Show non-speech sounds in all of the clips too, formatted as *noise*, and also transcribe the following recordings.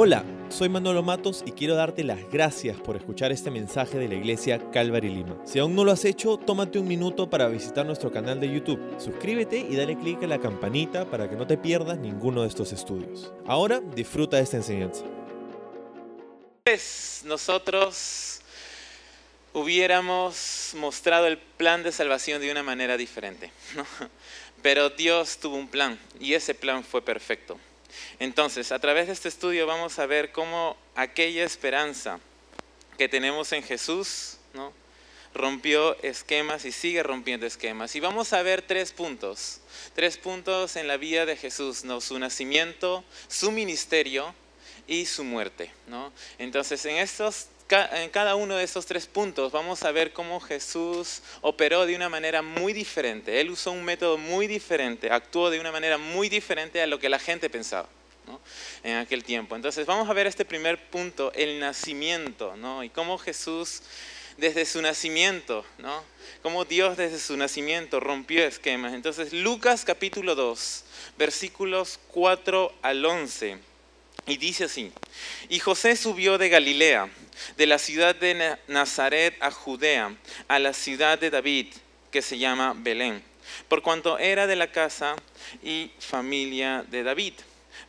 Hola, soy Manolo Matos y quiero darte las gracias por escuchar este mensaje de la iglesia Calvary Lima. Si aún no lo has hecho, tómate un minuto para visitar nuestro canal de YouTube. Suscríbete y dale clic a la campanita para que no te pierdas ninguno de estos estudios. Ahora disfruta de esta enseñanza. Pues nosotros hubiéramos mostrado el plan de salvación de una manera diferente, ¿no? pero Dios tuvo un plan y ese plan fue perfecto. Entonces, a través de este estudio vamos a ver cómo aquella esperanza que tenemos en Jesús rompió esquemas y sigue rompiendo esquemas. Y vamos a ver tres puntos, tres puntos en la vida de Jesús, ¿no? su nacimiento, su ministerio y su muerte. ¿no? Entonces, en estos en cada uno de estos tres puntos vamos a ver cómo Jesús operó de una manera muy diferente. Él usó un método muy diferente, actuó de una manera muy diferente a lo que la gente pensaba. en aquel tiempo. Entonces vamos a ver este primer punto, el nacimiento, ¿no? y cómo Jesús desde su nacimiento, ¿no? cómo Dios desde su nacimiento rompió esquemas. Entonces Lucas capítulo 2, versículos 4 al 11, y dice así, y José subió de Galilea de la ciudad de Nazaret a Judea, a la ciudad de David, que se llama Belén, por cuanto era de la casa y familia de David,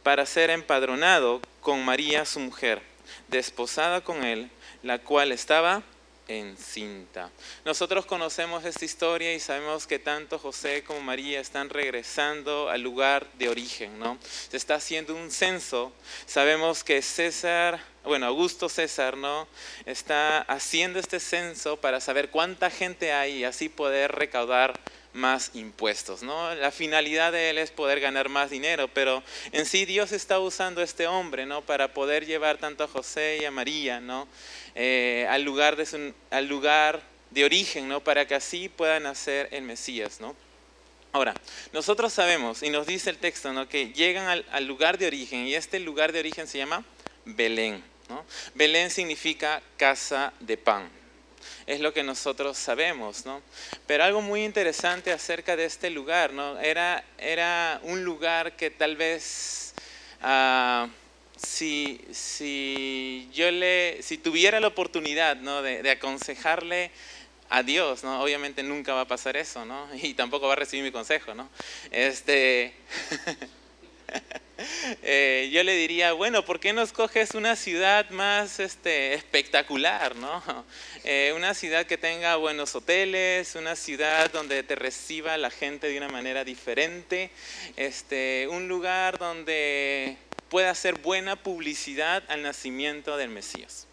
para ser empadronado con María su mujer, desposada con él, la cual estaba encinta. Nosotros conocemos esta historia y sabemos que tanto José como María están regresando al lugar de origen, ¿no? Se está haciendo un censo. Sabemos que César, bueno, Augusto César, ¿no? Está haciendo este censo para saber cuánta gente hay y así poder recaudar más impuestos, ¿no? La finalidad de él es poder ganar más dinero, pero en sí Dios está usando este hombre, ¿no? Para poder llevar tanto a José y a María, ¿no? Eh, al, lugar de al lugar de origen, ¿no? Para que así puedan nacer el Mesías, ¿no? Ahora, nosotros sabemos, y nos dice el texto, ¿no? Que llegan al, al lugar de origen, y este lugar de origen se llama Belén, ¿no? Belén significa casa de pan es lo que nosotros sabemos, ¿no? Pero algo muy interesante acerca de este lugar, ¿no? Era, era un lugar que tal vez... Ah, si, si, yo le, si tuviera la oportunidad ¿no? de, de, aconsejarle a Dios, ¿no? obviamente nunca va a pasar eso, ¿no? *laughs* y tampoco va a recibir mi consejo. ¿no? Este, *laughs* Eh, yo le diría, bueno, ¿por qué no escoges una ciudad más este, espectacular? ¿no? Eh, una ciudad que tenga buenos hoteles, una ciudad donde te reciba la gente de una manera diferente, este, un lugar donde pueda hacer buena publicidad al nacimiento del Mesías.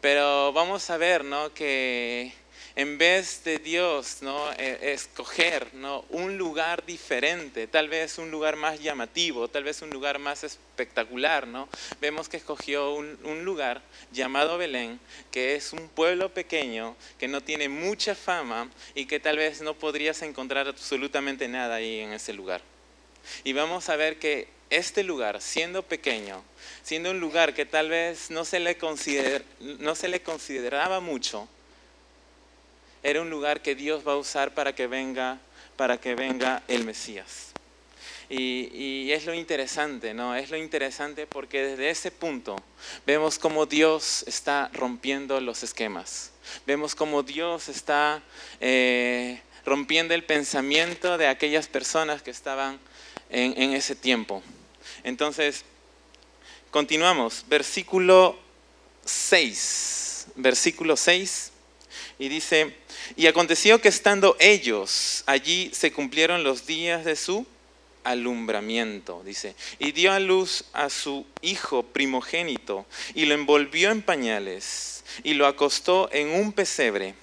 Pero vamos a ver ¿no? que en vez de Dios ¿no? E, escoger ¿no? un lugar diferente, tal vez un lugar más llamativo, tal vez un lugar más espectacular, ¿no? vemos que escogió un, un lugar llamado Belén, que es un pueblo pequeño, que no tiene mucha fama y que tal vez no podrías encontrar absolutamente nada ahí en ese lugar. Y vamos a ver que este lugar, siendo pequeño, siendo un lugar que tal vez no se le, consider, no se le consideraba mucho, era un lugar que Dios va a usar para que venga, para que venga el Mesías. Y, es lo interesante, ¿no? Es lo interesante porque desde ese punto vemos cómo Dios está rompiendo los esquemas. Vemos cómo Dios está eh, rompiendo el pensamiento de aquellas personas que estaban en, en ese tiempo. Entonces, continuamos. Versículo 6. Versículo 6. Y dice, y aconteció que estando ellos allí se cumplieron los días de su alumbramiento, dice, y dio a luz a su hijo primogénito y lo envolvió en pañales y lo acostó en un pesebre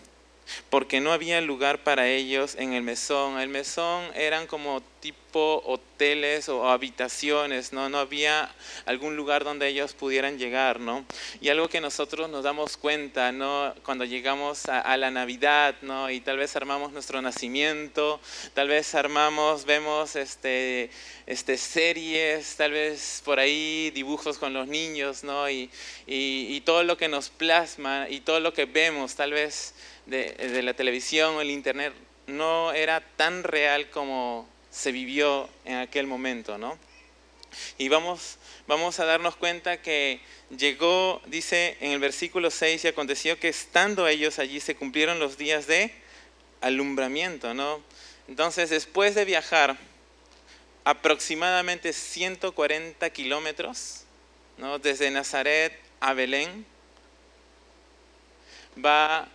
porque no había lugar para ellos en el mesón. El mesón eran como tipo hoteles o habitaciones, ¿no? No había algún lugar donde ellos pudieran llegar, ¿no? Y algo que nosotros nos damos cuenta, ¿no? Cuando llegamos a, la Navidad, ¿no? Y tal vez armamos nuestro nacimiento, tal vez armamos, vemos este, este series, tal vez por ahí dibujos con los niños, ¿no? Y, y todo lo que nos plasma y todo lo que vemos, tal vez de, la televisión o el internet no era tan real como se vivió en aquel momento, ¿no? Y vamos, vamos a darnos cuenta que llegó, dice en el versículo 6, y aconteció que estando ellos allí se cumplieron los días de alumbramiento, ¿no? Entonces, después de viajar aproximadamente 140 kilómetros, ¿no? desde Nazaret a Belén, va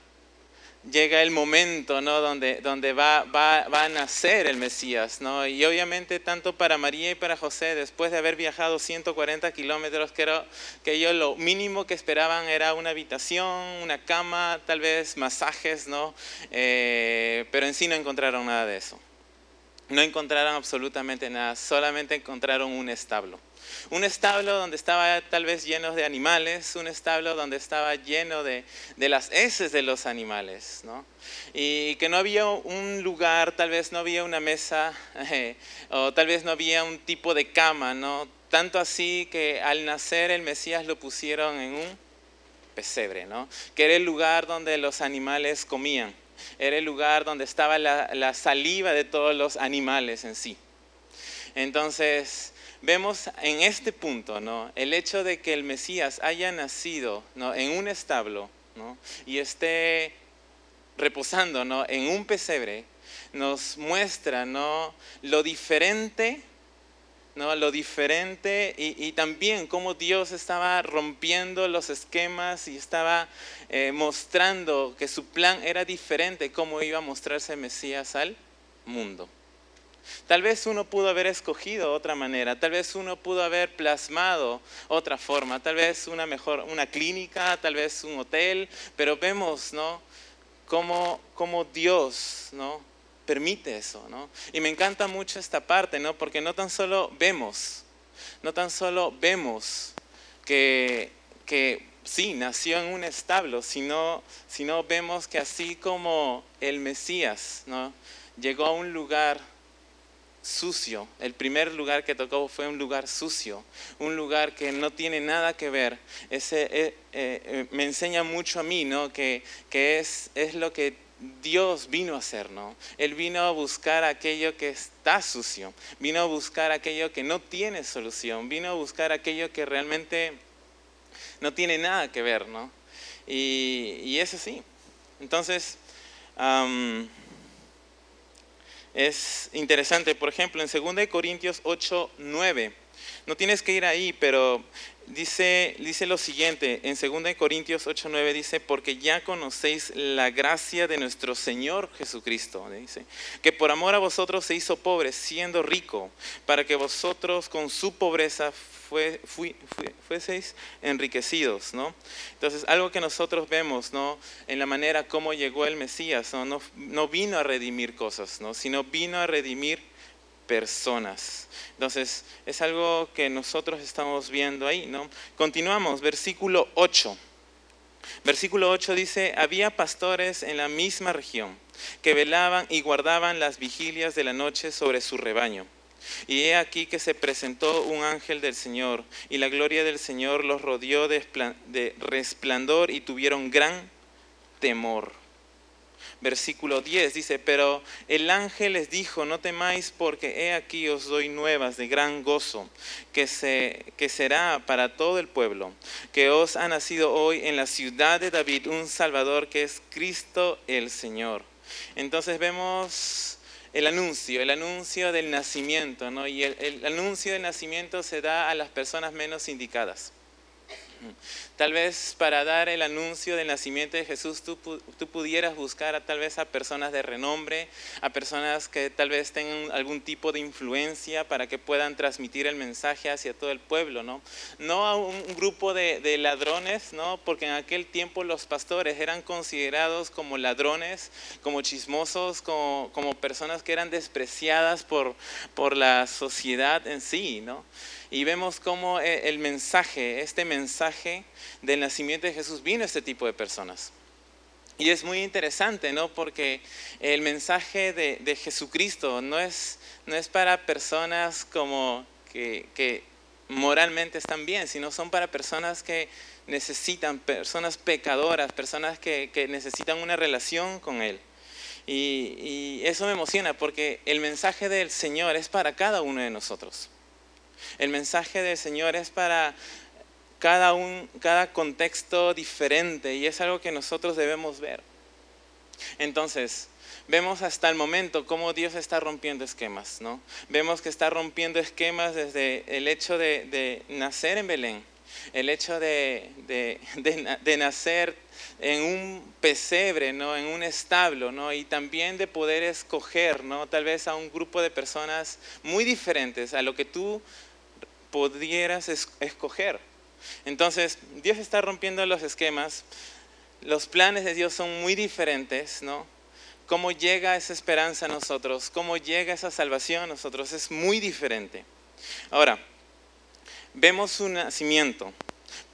llega el momento ¿no? donde, donde va, va, a nacer el Mesías. ¿no? Y obviamente tanto para María y para José, después de haber viajado 140 kilómetros, creo que ellos lo mínimo que esperaban era una habitación, una cama, tal vez masajes, ¿no? Eh, pero en sí no encontraron nada de eso. No encontraron absolutamente nada, solamente encontraron un establo. Un establo donde estaba tal vez lleno de animales, un establo donde estaba lleno de, las heces de los animales, ¿no? Y que no había un lugar, tal vez no había una mesa, *laughs* o tal vez no había un tipo de cama, ¿no? Tanto así que al nacer el Mesías lo pusieron en un pesebre, ¿no? Que era el lugar donde los animales comían, era el lugar donde estaba la saliva de todos los animales en sí. Entonces, vemos en este punto ¿no? el hecho de que el Mesías haya nacido ¿no? en un establo ¿no? y esté reposando ¿no? en un pesebre, nos muestra ¿no? lo diferente, ¿no? lo diferente y, también cómo Dios estaba rompiendo los esquemas y estaba eh, mostrando que su plan era diferente, cómo iba a mostrarse Mesías al mundo. Tal vez uno pudo haber escogido otra manera, tal vez uno pudo haber plasmado otra forma, tal vez una mejor, una clínica, tal vez un hotel, pero vemos, ¿no? Cómo, cómo Dios, ¿no? Permite eso, ¿no? Y me encanta mucho esta parte, ¿no? Porque no tan solo vemos, no tan solo vemos que, que sí, nació en un establo, sino, sino vemos que así como el Mesías, ¿no? Llegó a un lugar sucio. El primer lugar que tocó fue un lugar sucio, un lugar que no tiene nada que ver. Ese, eh, eh, me enseña mucho a mí, ¿no? Que, que es, es lo que Dios vino a hacer, ¿no? Él vino a buscar aquello que está sucio, vino a buscar aquello que no tiene solución, vino a buscar aquello que realmente no tiene nada que ver, ¿no? Y, es así. Entonces, es interesante, por ejemplo, en 2 Corintios 8, 9. No tienes que ir ahí, pero dice, dice lo siguiente, en 2 Corintios 8, 9 dice, porque ya conocéis la gracia de nuestro Señor Jesucristo, dice, que por amor a vosotros se hizo pobre, siendo rico, para que vosotros con su pobreza fue, fueseis enriquecidos, ¿no? Entonces, algo que nosotros vemos, ¿no? En la manera como llegó el Mesías, ¿no? No, no vino a redimir cosas, ¿no? Sino vino a redimir personas. Entonces, es algo que nosotros estamos viendo ahí, ¿no? Continuamos, versículo 8. Versículo 8 dice, había pastores en la misma región que velaban y guardaban las vigilias de la noche sobre su rebaño. Y he aquí que se presentó un ángel del Señor, y la gloria del Señor los rodeó de resplandor y tuvieron gran temor. Versículo 10 dice, pero el ángel les dijo, no temáis porque he aquí os doy nuevas de gran gozo, que, se, que será para todo el pueblo, que os ha nacido hoy en la ciudad de David un Salvador que es Cristo el Señor. Entonces vemos el anuncio, el anuncio del nacimiento, ¿no? Y el, el anuncio del nacimiento se da a las personas menos indicadas. Tal vez para dar el anuncio del nacimiento de Jesús tú, tú, pudieras buscar a, tal vez a personas de renombre, a personas que tal vez tengan algún tipo de influencia para que puedan transmitir el mensaje hacia todo el pueblo, ¿no? No a un, grupo de, ladrones, ¿no? Porque en aquel tiempo los pastores eran considerados como ladrones, como chismosos, como, como personas que eran despreciadas por, por la sociedad en sí, ¿no? Y vemos cómo eh, el mensaje, este mensaje del nacimiento de Jesús vino a este tipo de personas. Y es muy interesante, ¿no? Porque el mensaje de, Jesucristo no es, no es para personas como que, moralmente están bien, sino son para personas que necesitan, personas pecadoras, personas que, necesitan una relación con Él. Y, y, eso me emociona porque el mensaje del Señor es para cada uno de nosotros. El mensaje del Señor es para cada, un, cada contexto diferente y es algo que nosotros debemos ver. Entonces, vemos hasta el momento cómo Dios está rompiendo esquemas, ¿no? Vemos que está rompiendo esquemas desde el hecho de, nacer en Belén, el hecho de, de, nacer en un pesebre, ¿no? en un establo, ¿no? y también de poder escoger ¿no? tal vez a un grupo de personas muy diferentes a lo que tú pudieras escoger. Entonces, Dios está rompiendo los esquemas, los planes de Dios son muy diferentes, ¿no? Cómo llega esa esperanza a nosotros, cómo llega esa salvación a nosotros, es muy diferente. Ahora, vemos su nacimiento,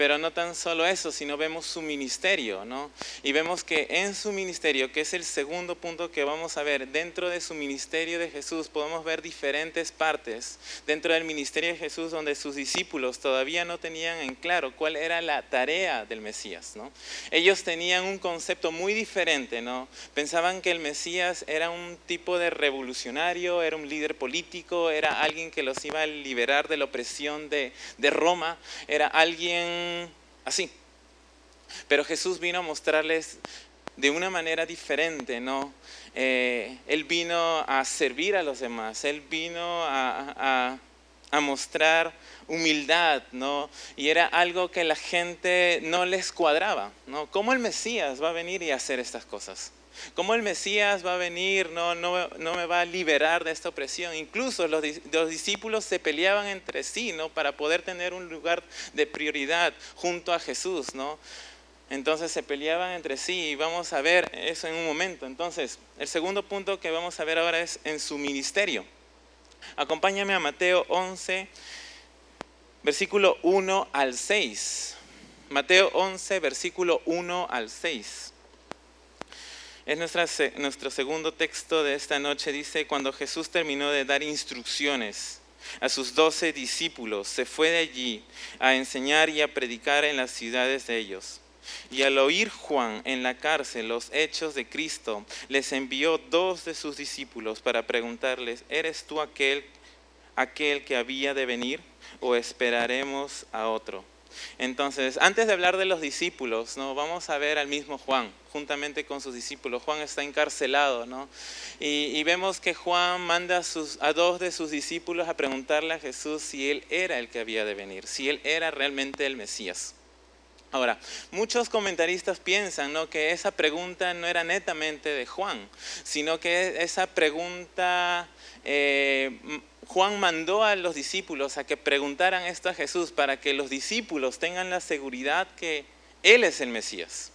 pero no tan solo eso, sino vemos su ministerio, ¿no? Y vemos que en su ministerio, que es el segundo punto que vamos a ver, dentro de su ministerio de Jesús podemos ver diferentes partes dentro del ministerio de Jesús donde sus discípulos todavía no tenían en claro cuál era la tarea del Mesías, ¿no? Ellos tenían un concepto muy diferente, ¿no? Pensaban que el Mesías era un tipo de revolucionario, era un líder político, era alguien que los iba a liberar de la opresión de, de Roma, era alguien así. Pero Jesús vino a mostrarles de una manera diferente, ¿no? Eh, él vino a servir a los demás, Él vino a, a, mostrar humildad, ¿no? Y era algo que la gente no les cuadraba, ¿no? ¿Cómo el Mesías va a venir y hacer estas cosas? ¿Cómo el Mesías va a venir? No, no, no me va a liberar de esta opresión. Incluso los, los, discípulos se peleaban entre sí, ¿no? Para poder tener un lugar de prioridad junto a Jesús, ¿no? Entonces se peleaban entre sí y vamos a ver eso en un momento. Entonces, el segundo punto que vamos a ver ahora es en su ministerio. Acompáñame a Mateo 11, versículo 1 al 6. Mateo 11, versículo 1 al 6. Es nuestro segundo texto de esta noche. Dice, cuando Jesús terminó de dar instrucciones a sus doce discípulos, se fue de allí a enseñar y a predicar en las ciudades de ellos. Y al oír Juan en la cárcel los hechos de Cristo, les envió dos de sus discípulos para preguntarles, ¿eres tú aquel, aquel que había de venir o esperaremos a otro? Entonces, antes de hablar de los discípulos, ¿no? vamos a ver al mismo Juan, juntamente con sus discípulos. Juan está encarcelado, ¿no? Y, vemos que Juan manda a, dos de sus discípulos a preguntarle a Jesús si él era el que había de venir, si él era realmente el Mesías. Ahora, muchos comentaristas piensan ¿no? que esa pregunta no era netamente de Juan, sino que esa pregunta eh, Juan mandó a los discípulos a que preguntaran esto a Jesús para que los discípulos tengan la seguridad que Él es el Mesías.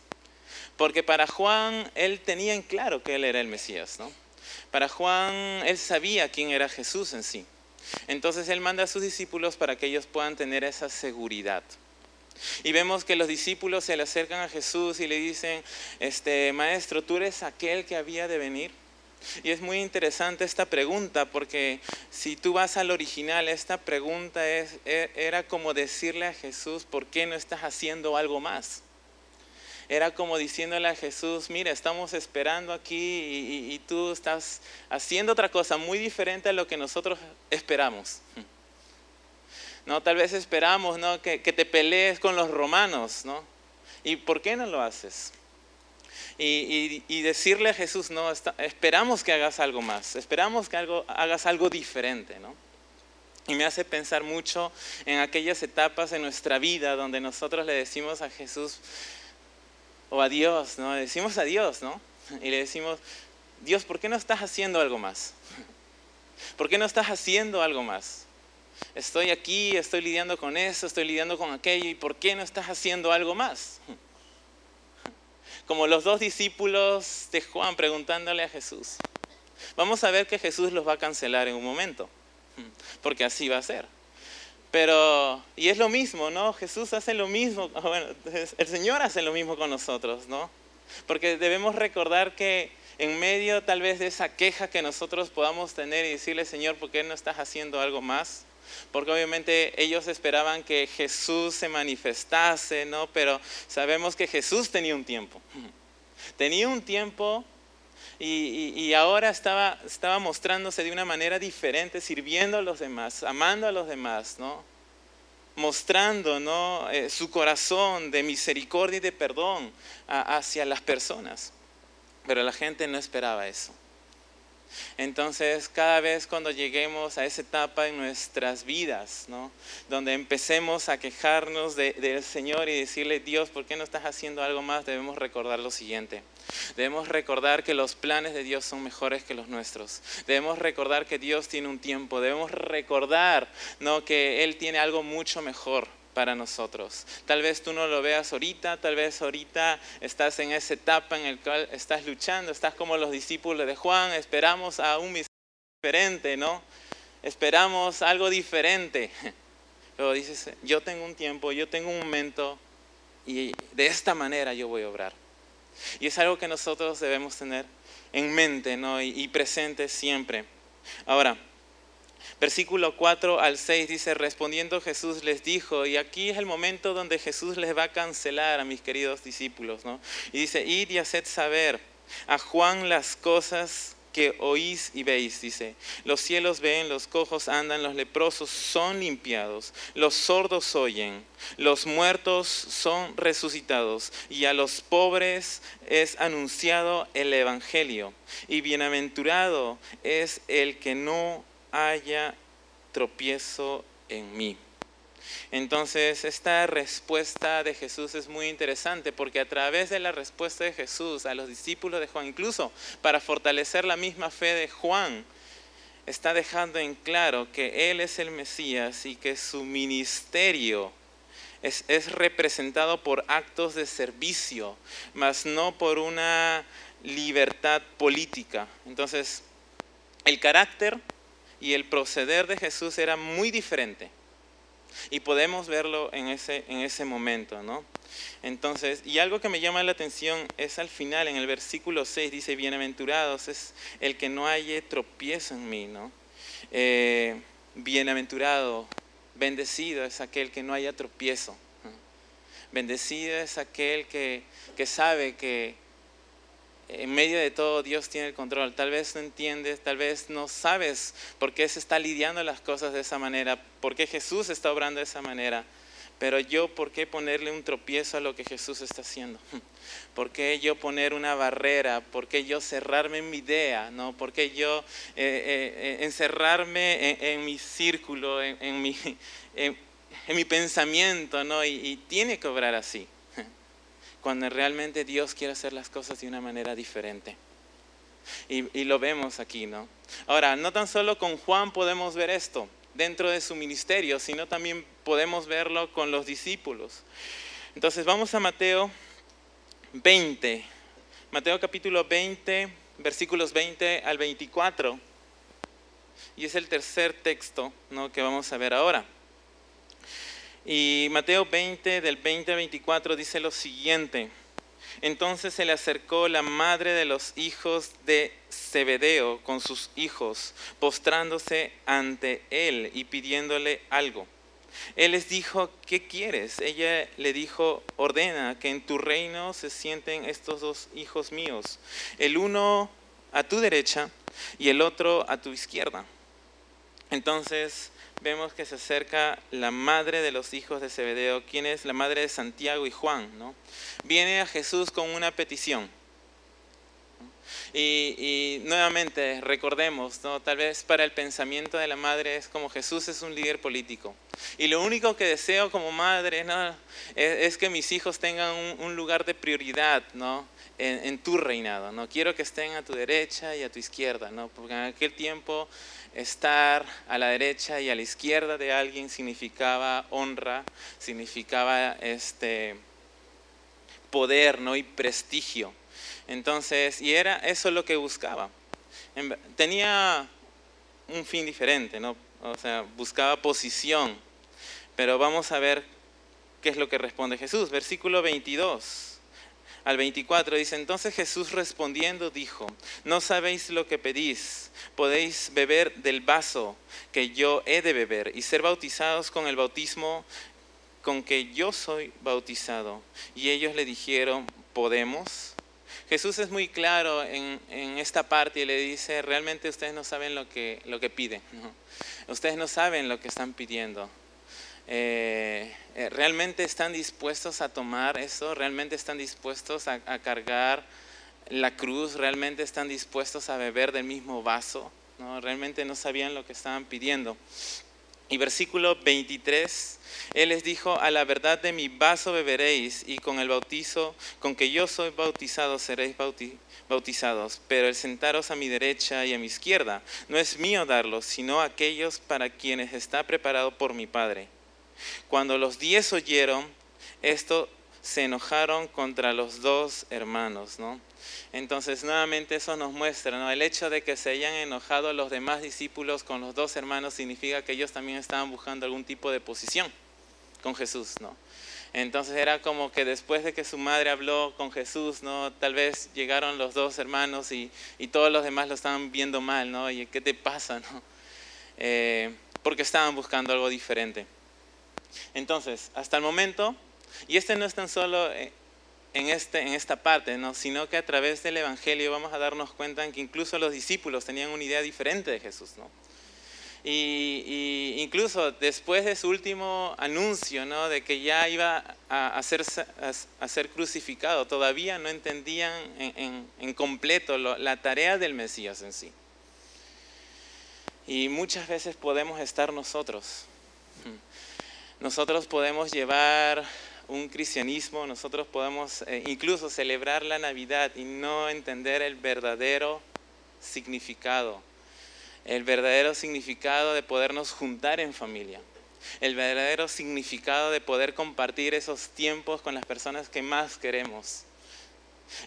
Porque para Juan, él tenía en claro que Él era el Mesías, ¿no? Para Juan, él sabía quién era Jesús en sí. Entonces él manda a sus discípulos para que ellos puedan tener esa seguridad. Y vemos que los discípulos se le acercan a Jesús y le dicen, este, maestro, ¿tú eres aquel que había de venir? Y es muy interesante esta pregunta porque si tú vas al original, esta pregunta es, e, era como decirle a Jesús, ¿por qué no estás haciendo algo más? Era como diciéndole a Jesús, mira, estamos esperando aquí y, tú estás haciendo otra cosa muy diferente a lo que nosotros esperamos. *laughs* No, tal vez esperamos ¿no? que, que te pelees con los romanos, ¿no? ¿Y por qué no lo haces? Y, decirle a Jesús, no, esperamos que hagas algo más, esperamos que hagas algo diferente, ¿no? Y me hace pensar mucho en aquellas etapas en nuestra vida donde nosotros le decimos a Jesús o a Dios, ¿no? Le decimos a Dios, ¿no? Y le decimos, Dios, ¿por qué no estás haciendo algo más? ¿Por qué no estás haciendo algo más? Estoy aquí, estoy lidiando con eso, estoy lidiando con aquello, ¿y por qué no estás haciendo algo más? Como los dos discípulos de Juan preguntándole a Jesús. Vamos a ver que Jesús los va a cancelar en un momento, porque así va a ser. Pero, y es lo mismo, ¿no? Jesús hace lo mismo, *laughs* bueno, el Señor hace lo mismo con nosotros, ¿no? Porque debemos recordar que en medio tal vez de esa queja que nosotros podamos tener y decirle, Señor, ¿por qué no estás haciendo algo más? Porque obviamente ellos esperaban que Jesús se manifestase, ¿no? Pero sabemos que Jesús tenía un tiempo. *clears throat* Tenía un tiempo Y, ahora estaba, mostrándose de una manera diferente, sirviendo a los demás, amando a los demás, ¿no? mostrando. Eh, su corazón de misericordia y de perdón hacia las personas. Pero la gente no esperaba eso. Entonces, cada vez cuando lleguemos a esa etapa en nuestras vidas, ¿no? donde empecemos a quejarnos del Señor y decirle, Dios, ¿por qué no estás haciendo algo más? Debemos recordar lo siguiente. Debemos recordar que los planes de Dios son mejores que los nuestros. Debemos recordar que Dios tiene un tiempo. Debemos recordar ¿no? que Él tiene algo mucho mejor para nosotros. Tal vez tú no lo veas ahorita, tal vez ahorita estás en esa etapa en la cual estás luchando, estás como los discípulos de Juan, esperamos a un diferente, ¿no? Esperamos algo diferente. *laughs* Pero dices, yo tengo un tiempo, yo tengo un momento y de esta manera yo voy a obrar. Y es algo que nosotros debemos tener en mente ¿no? y, y presente siempre. Ahora, Versículo 4 al 6 dice, respondiendo Jesús les dijo, y aquí es el momento donde Jesús les va a cancelar a mis queridos discípulos, ¿no? Y dice, id y haced saber a Juan las cosas que oís y veis, dice. Los cielos ven, los cojos andan, los leprosos son limpiados, los sordos oyen, los muertos son resucitados, y a los pobres es anunciado el Evangelio. Y bienaventurado es el que no haya tropiezo en mí. Entonces, esta respuesta de Jesús es muy interesante porque a través de la respuesta de Jesús a los discípulos de Juan, incluso para fortalecer la misma fe de Juan, está dejando en claro que Él es el Mesías y que su ministerio es, es representado por actos de servicio, mas no por una libertad política. Entonces, el carácter y el proceder de Jesús era muy diferente. Y podemos verlo en ese, en ese momento, ¿no? Entonces, y algo que me llama la atención es al final, en el versículo 6, dice, bienaventurados es el que no haya tropiezo en mí, ¿no? Eh, bienaventurado, bendecido es aquel que no haya tropiezo. Bendecido es aquel que, que sabe que, en medio de todo Dios tiene el control. Tal vez no entiendes, tal vez no sabes por qué se está lidiando las cosas de esa manera, por qué Jesús está obrando de esa manera. Pero yo, ¿por qué ponerle un tropiezo a lo que Jesús está haciendo? *laughs* ¿Por qué yo poner una barrera? ¿Por qué yo cerrarme en mi idea? ¿no? ¿Por qué yo eh, eh, eh, encerrarme en, mi círculo, en, mi, *laughs* en, mi, pensamiento? ¿no? y tiene que obrar así cuando realmente Dios quiere hacer las cosas de una manera diferente. Y, lo vemos aquí, ¿no? Ahora, no tan solo con Juan podemos ver esto dentro de su ministerio, sino también podemos verlo con los discípulos. Entonces vamos a Mateo 20, Mateo capítulo 20, versículos 20 al 24. Y es el tercer texto ¿no? que vamos a ver ahora. Y Mateo 20, del 20 al 24, dice lo siguiente. Entonces se le acercó la madre de los hijos de Zebedeo con sus hijos, postrándose ante él y pidiéndole algo. Él les dijo, ¿qué quieres? Ella le dijo, ordena que en tu reino se sienten estos dos hijos míos, el uno a tu derecha y el otro a tu izquierda. Entonces vemos que se acerca la madre de los hijos de Zebedeo, quien es la madre de Santiago y Juan, ¿no? Viene a Jesús con una petición. Y, nuevamente recordemos, ¿no? tal vez para el pensamiento de la madre es como Jesús es un líder político. Y lo único que deseo como madre ¿no? es, que mis hijos tengan un, lugar de prioridad ¿no? en, en, tu reinado. ¿no? Quiero que estén a tu derecha y a tu izquierda, ¿no? porque en aquel tiempo estar a la derecha y a la izquierda de alguien significaba honra, significaba este poder ¿no? y prestigio. Entonces, y era eso lo que buscaba. Tenía un fin diferente, ¿no? O sea, buscaba posición. Pero vamos a ver qué es lo que responde Jesús. Versículo 22 al 24 dice, entonces Jesús respondiendo dijo, no sabéis lo que pedís, podéis beber del vaso que yo he de beber y ser bautizados con el bautismo con que yo soy bautizado. Y ellos le dijeron, ¿podemos? Jesús es muy claro en, esta parte y le dice, realmente ustedes no saben lo que, lo que piden, ustedes no saben lo que están pidiendo. Eh, eh, ¿Realmente están dispuestos a tomar eso? ¿Realmente están dispuestos a, a, cargar la cruz? ¿Realmente están dispuestos a beber del mismo vaso? ¿No? Realmente no sabían lo que estaban pidiendo. Y versículo 23, Él les dijo, a la verdad de mi vaso beberéis y con el bautizo con que yo soy bautizado seréis bautizados, pero el sentaros a mi derecha y a mi izquierda no es mío darlo, sino aquellos para quienes está preparado por mi Padre. Cuando los diez oyeron esto, se enojaron contra los dos hermanos, ¿no? Entonces, nuevamente eso nos muestra, ¿no? El hecho de que se hayan enojado los demás discípulos con los dos hermanos significa que ellos también estaban buscando algún tipo de posición con Jesús, ¿no? Entonces era como que después de que su madre habló con Jesús, ¿no? Tal vez llegaron los dos hermanos y, todos los demás lo estaban viendo mal, ¿no? Y ¿qué te pasa, no? Eh, porque estaban buscando algo diferente. Entonces, hasta el momento, y este no es tan solo eh, en, este, en esta parte, ¿no? sino que a través del Evangelio vamos a darnos cuenta que incluso los discípulos tenían una idea diferente de Jesús. ¿no? Y, incluso después de su último anuncio ¿no? de que ya iba a, ser, a, ser crucificado, todavía no entendían en, en, completo la tarea del Mesías en sí. Y muchas veces podemos estar nosotros. Nosotros podemos llevar un cristianismo, nosotros podemos eh, incluso celebrar la Navidad y no entender el verdadero significado, el verdadero significado de podernos juntar en familia, el verdadero significado de poder compartir esos tiempos con las personas que más queremos.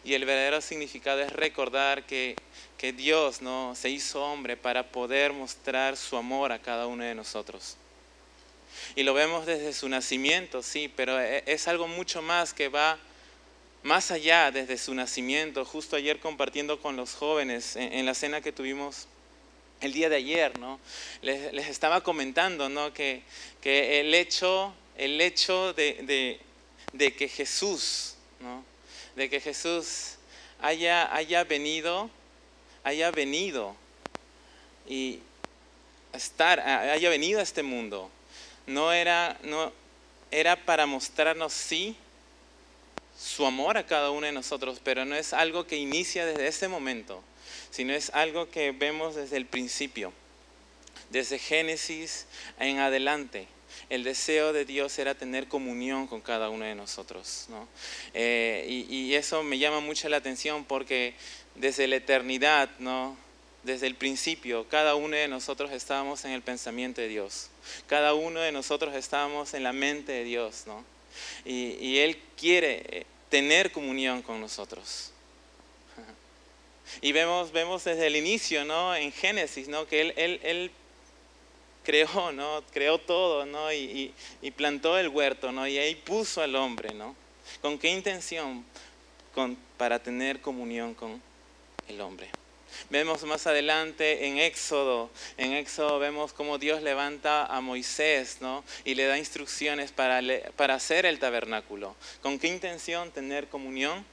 Y el verdadero significado es recordar que, que Dios ¿no? se hizo hombre para poder mostrar su amor a cada uno de nosotros. Y lo vemos desde su nacimiento, sí, pero e, es algo mucho más que va más allá desde su nacimiento. Justo ayer compartiendo con los jóvenes en, la cena que tuvimos el día de ayer, ¿no? Les, estaba comentando, ¿no? Que, que, el hecho, el hecho de, de, que Jesús, ¿no? De que Jesús haya, haya venido, haya venido y estar, haya venido a este mundo no era, no, era para mostrarnos, sí, su amor a cada uno de nosotros, pero no es algo que inicia desde ese momento, sino es algo que vemos desde el principio, desde Génesis en adelante. El deseo de Dios era tener comunión con cada uno de nosotros. Eh, y, y, eso me llama mucho la atención porque desde la eternidad, ¿no? Desde el principio, cada uno de nosotros estábamos en el pensamiento de Dios. Cada uno de nosotros estábamos en la mente de Dios, ¿no? Y, Él quiere eh, tener comunión con nosotros. *laughs* Y vemos, vemos desde el inicio, ¿no? En Génesis, ¿no? Que Él, él, creó, ¿no? Creó todo, ¿no? Y, y, plantó el huerto, ¿no? Y ahí puso al hombre, ¿no? ¿Con qué intención? Con, para tener comunión con el hombre. Vemos más adelante en Éxodo, en Éxodo vemos cómo Dios levanta a Moisés ¿no? y le da instrucciones para, para hacer el tabernáculo. ¿Con qué intención? Tener comunión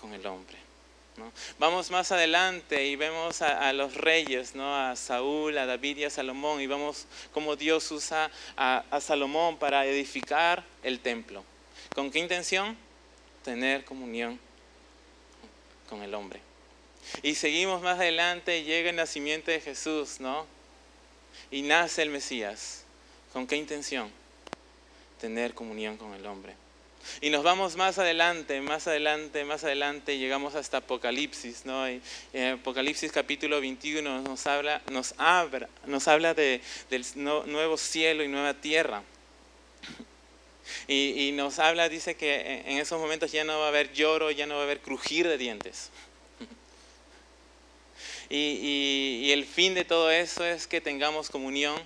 con el hombre. Vamos más adelante y vemos a, los reyes, ¿no? a Saúl, a David y a Salomón, y vemos cómo Dios usa a Salomón para edificar el templo. ¿Con qué intención? Tener comunión con el hombre. Y seguimos más adelante, llega el nacimiento de Jesús, ¿no? Y nace el Mesías. ¿Con qué intención? Tener comunión con el hombre. Y nos vamos más adelante, más adelante, más adelante, llegamos hasta Apocalipsis, ¿no? Y, Apocalipsis capítulo 21 nos habla, nos habla, nos habla de, del nuevo cielo y nueva tierra. Y, y nos habla, dice que en esos momentos ya no va a haber lloro, ya no va a haber crujir de dientes. Y, el fin de todo eso es que tengamos comunión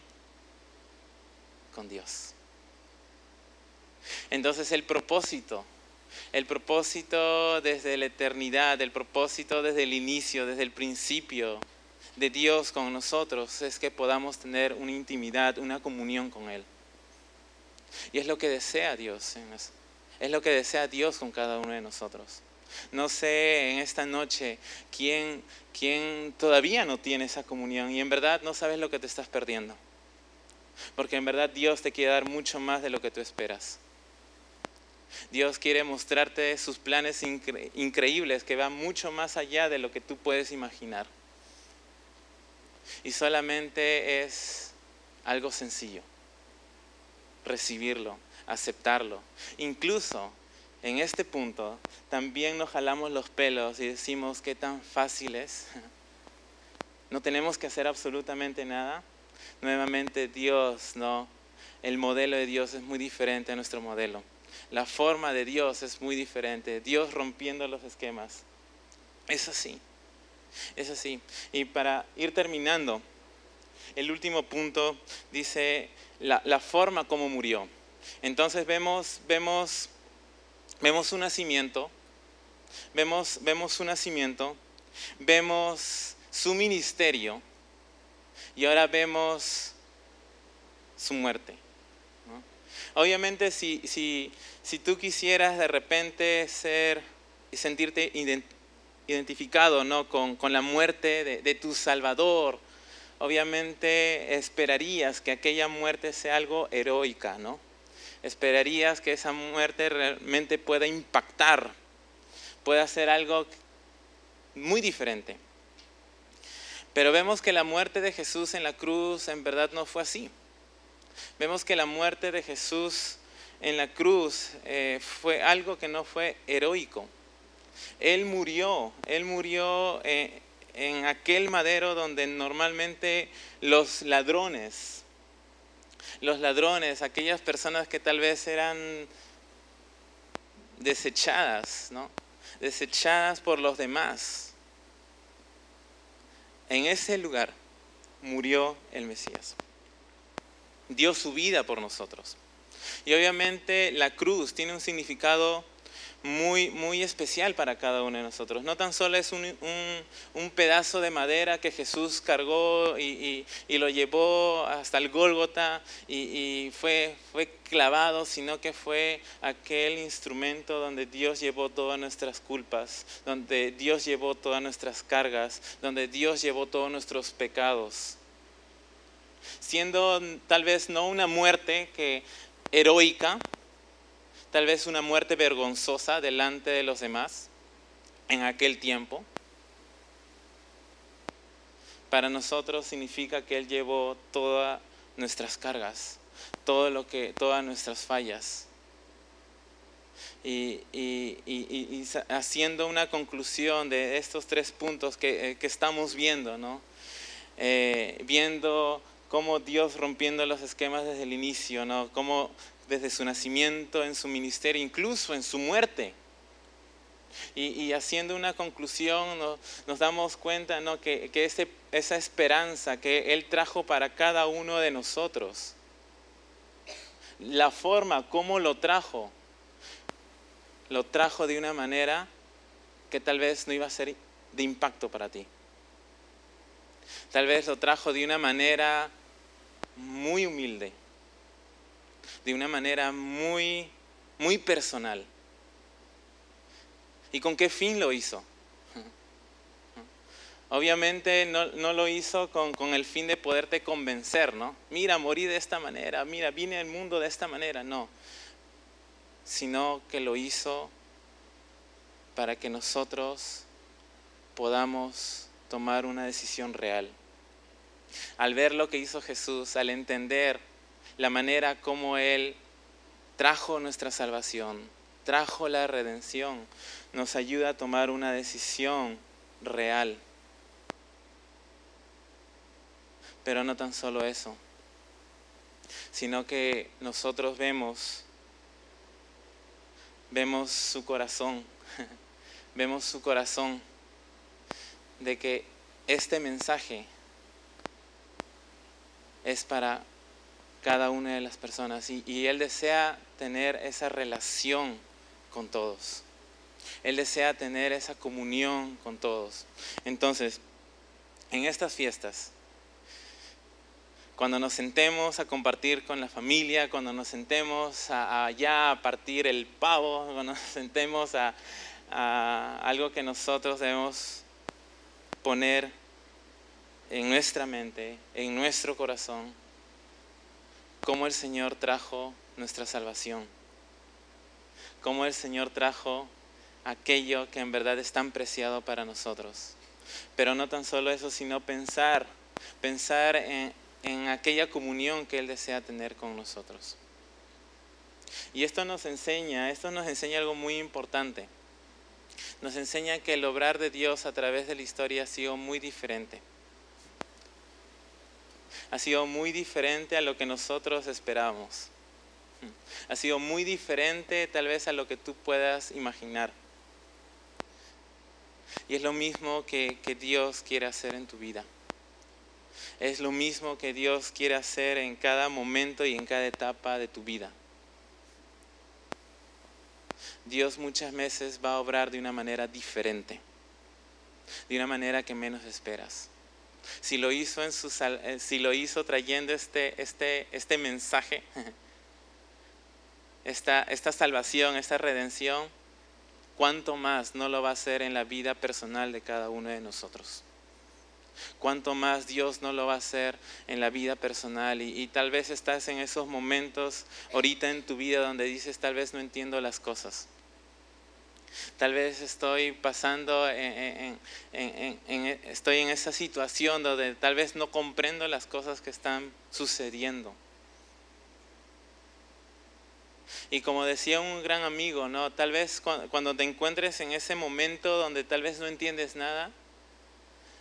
con Dios. Entonces el propósito, el propósito desde la eternidad, el propósito desde el inicio, desde el principio de Dios con nosotros es que podamos tener una intimidad, una comunión con Él. Y es lo que desea Dios, es lo que desea Dios con cada uno de nosotros. No sé en esta noche quién, quién todavía no tiene esa comunión y en verdad no sabes lo que te estás perdiendo. Porque en verdad Dios te quiere dar mucho más de lo que tú esperas. Dios quiere mostrarte sus planes increíbles que van mucho más allá de lo que tú puedes imaginar. Y solamente es algo sencillo, recibirlo, aceptarlo. Incluso en este punto también nos jalamos los pelos y decimos qué tan fácil es. *laughs* No tenemos que hacer absolutamente nada. Nuevamente Dios, no. El modelo de Dios es muy diferente a nuestro modelo. La forma de Dios es muy diferente. Dios rompiendo los esquemas. Es así. Es así. Y para ir terminando, el último punto dice la, forma como murió. Entonces vemos, vemos, vemos un nacimiento, vemos, vemos un nacimiento, vemos su ministerio y ahora vemos su muerte. Obviamente si, si, si, tú quisieras de repente ser y sentirte identificado ¿no? con, con la muerte de, de tu Salvador, obviamente esperarías que aquella muerte sea algo heroica, ¿no? Esperarías que esa muerte realmente pueda impactar, pueda ser algo muy diferente. Pero vemos que la muerte de Jesús en la cruz en verdad no fue así. Vemos que la muerte de Jesús en la cruz eh, fue algo que no fue heroico. Él murió, Él murió eh, en aquel madero donde normalmente los ladrones, los ladrones, aquellas personas que tal vez eran desechadas, ¿no? desechadas por los demás, en ese lugar murió el Mesías. Dio su vida por nosotros. Y obviamente la cruz tiene un significado muy, muy especial para cada uno de nosotros. No tan solo es un, un, pedazo de madera que Jesús cargó y, y, lo llevó hasta el Gólgota y, y, fue, fue clavado, sino que fue aquel instrumento donde Dios llevó todas nuestras culpas, donde Dios llevó todas nuestras cargas, donde Dios llevó todos nuestros pecados. Siendo tal vez no una muerte que heroica, tal vez una muerte vergonzosa delante de los demás en aquel tiempo. Para nosotros significa que Él llevó todas nuestras cargas, todo lo que, todas nuestras fallas. Y, haciendo una conclusión de estos tres puntos que, eh, estamos viendo, ¿no? Eh, viendo cómo Dios rompiendo los esquemas desde el inicio, ¿no? cómo desde su nacimiento, en su ministerio, incluso en su muerte. Y, haciendo una conclusión nos, damos cuenta ¿no? que, que esa esperanza que Él trajo para cada uno de nosotros, la forma como lo trajo, lo trajo de una manera que tal vez no iba a ser de impacto para ti. Tal vez lo trajo de una manera muy humilde de una manera muy, muy personal. ¿Y con qué fin lo hizo? *laughs* Obviamente no, lo hizo con, con, el fin de poderte convencer, ¿no? Mira, morí de esta manera, mira, vine al mundo de esta manera, no. Sino que lo hizo para que nosotros podamos tomar una decisión real. Al ver lo que hizo Jesús, al entender la manera como Él trajo nuestra salvación, trajo la redención, nos ayuda a tomar una decisión real. Pero no tan solo eso, sino que nosotros vemos, vemos su corazón, *laughs* vemos su corazón de que este mensaje es para cada una de las personas y, Él desea tener esa relación con todos. Él desea tener esa comunión con todos. Entonces, en estas fiestas, cuando nos sentemos a compartir con la familia, cuando nos sentemos allá a partir el pavo, cuando nos sentemos a, a algo que nosotros debemos poner en nuestra mente, en nuestro corazón, cómo el Señor trajo nuestra salvación, cómo el Señor trajo aquello que en verdad es tan preciado para nosotros. Pero no tan solo eso, sino pensar, pensar en, en aquella comunión que Él desea tener con nosotros. Y esto nos enseña, esto nos enseña algo muy importante. Nos enseña que el obrar de Dios a través de la historia ha sido muy diferente. Ha sido muy diferente a lo que nosotros esperábamos. Ha sido muy diferente tal vez a lo que tú puedas imaginar. Y es lo mismo que, que Dios quiere hacer en tu vida. Es lo mismo que Dios quiere hacer en cada momento y en cada etapa de tu vida. Dios muchas veces va a obrar de una manera diferente, de una manera que menos esperas. Si lo hizo, en su, eh, si lo hizo trayendo este, este, este mensaje, *laughs* esta, esta salvación, esta redención, ¿cuánto más no lo va a hacer en la vida personal de cada uno de nosotros? cuánto más Dios no lo va a hacer en la vida personal. Y, tal vez estás en esos momentos ahorita en tu vida donde dices, tal vez no entiendo las cosas. Tal vez estoy pasando, en, estoy en esa situación donde tal vez no comprendo las cosas que están sucediendo. Y como decía un gran amigo, ¿no? Tal vez cuando te encuentres en ese momento donde tal vez no entiendes nada,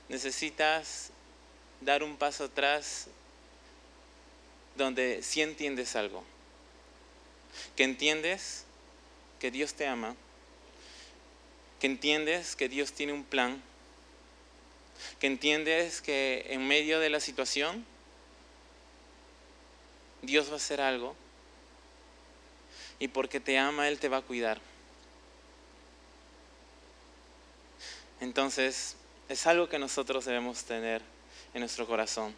necesitas dar un paso atrás donde sí entiendes algo. Que entiendes que Dios te ama, que entiendes que Dios tiene un plan, que entiendes que en medio de la situación Dios va a hacer algo y porque te ama Él te va a cuidar. Entonces, es algo que nosotros debemos tener en nuestro corazón.